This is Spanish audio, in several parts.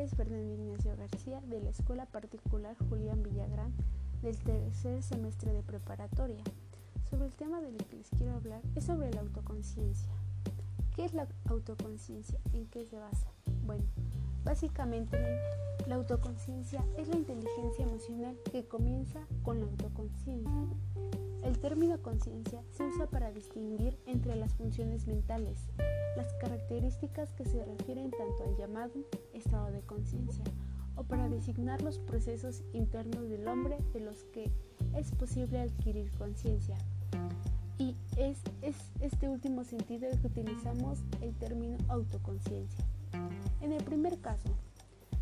nombre es Fernando Ignacio García de la Escuela Particular Julián Villagrán del tercer semestre de preparatoria. Sobre el tema del que les quiero hablar es sobre la autoconciencia. ¿Qué es la autoconciencia? ¿En qué se basa? Bueno, básicamente la autoconciencia es la inteligencia emocional que comienza con la autoconciencia. El término conciencia se usa para distinguir entre las funciones mentales, las características que se refieren tanto al llamado estado de conciencia, o para designar los procesos internos del hombre de los que es posible adquirir conciencia. Y es, es este último sentido que utilizamos el término autoconciencia. En el primer caso,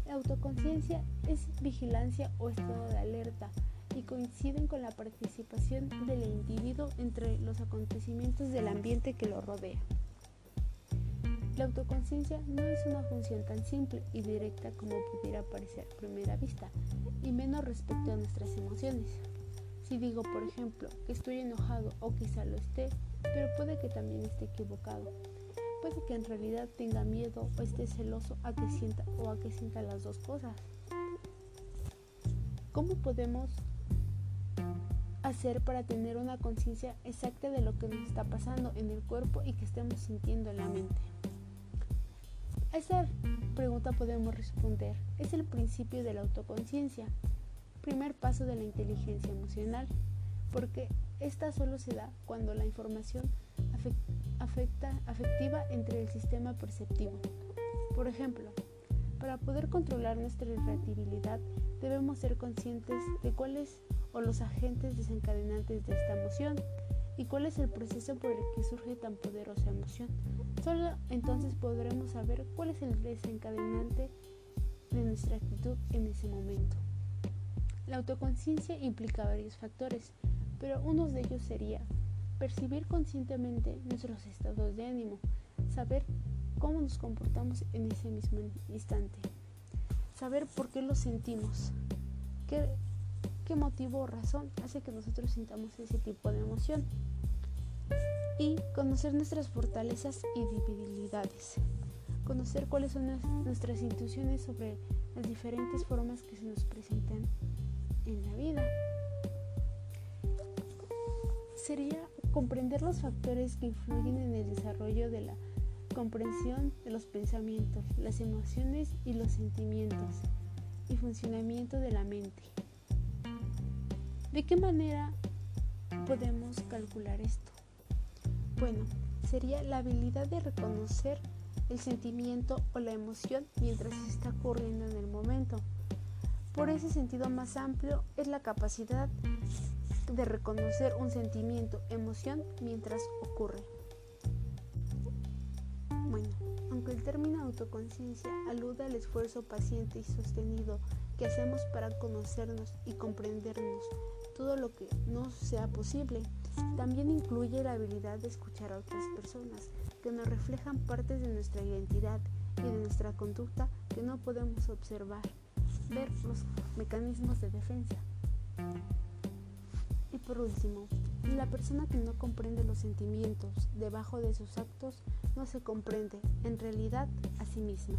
la autoconciencia es vigilancia o estado de alerta y coinciden con la participación del individuo entre los acontecimientos del ambiente que lo rodea. La autoconciencia no es una función tan simple y directa como pudiera parecer a primera vista, y menos respecto a nuestras emociones. Si digo, por ejemplo, que estoy enojado o quizá lo esté, pero puede que también esté equivocado. Puede que en realidad tenga miedo o esté celoso a que sienta o a que sienta las dos cosas. ¿Cómo podemos hacer para tener una conciencia exacta de lo que nos está pasando en el cuerpo y que estemos sintiendo en la mente? A esta pregunta podemos responder, es el principio de la autoconciencia, primer paso de la inteligencia emocional, porque esta solo se da cuando la información afecta, afectiva entre el sistema perceptivo. Por ejemplo, para poder controlar nuestra irritabilidad debemos ser conscientes de cuáles o los agentes desencadenantes de esta emoción y cuál es el proceso por el que surge tan poderosa emoción. Solo entonces podremos saber cuál es el desencadenante de nuestra actitud en ese momento. La autoconciencia implica varios factores, pero uno de ellos sería percibir conscientemente nuestros estados de ánimo, saber cómo nos comportamos en ese mismo instante, saber por qué lo sentimos, qué, qué motivo o razón hace que nosotros sintamos ese tipo de emoción y conocer nuestras fortalezas y debilidades, conocer cuáles son nuestras intuiciones sobre las diferentes formas que se nos presentan en la vida. Sería comprender los factores que influyen en el desarrollo de la comprensión de los pensamientos, las emociones y los sentimientos y funcionamiento de la mente. ¿De qué manera podemos calcular esto? Bueno, sería la habilidad de reconocer el sentimiento o la emoción mientras está ocurriendo en el momento. Por ese sentido más amplio es la capacidad de reconocer un sentimiento, emoción mientras ocurre. Bueno, aunque el término autoconciencia alude al esfuerzo paciente y sostenido que hacemos para conocernos y comprendernos todo lo que no sea posible. También incluye la habilidad de escuchar a otras personas que nos reflejan partes de nuestra identidad y de nuestra conducta que no podemos observar, ver los mecanismos de defensa. Por último, la persona que no comprende los sentimientos debajo de sus actos no se comprende en realidad a sí misma.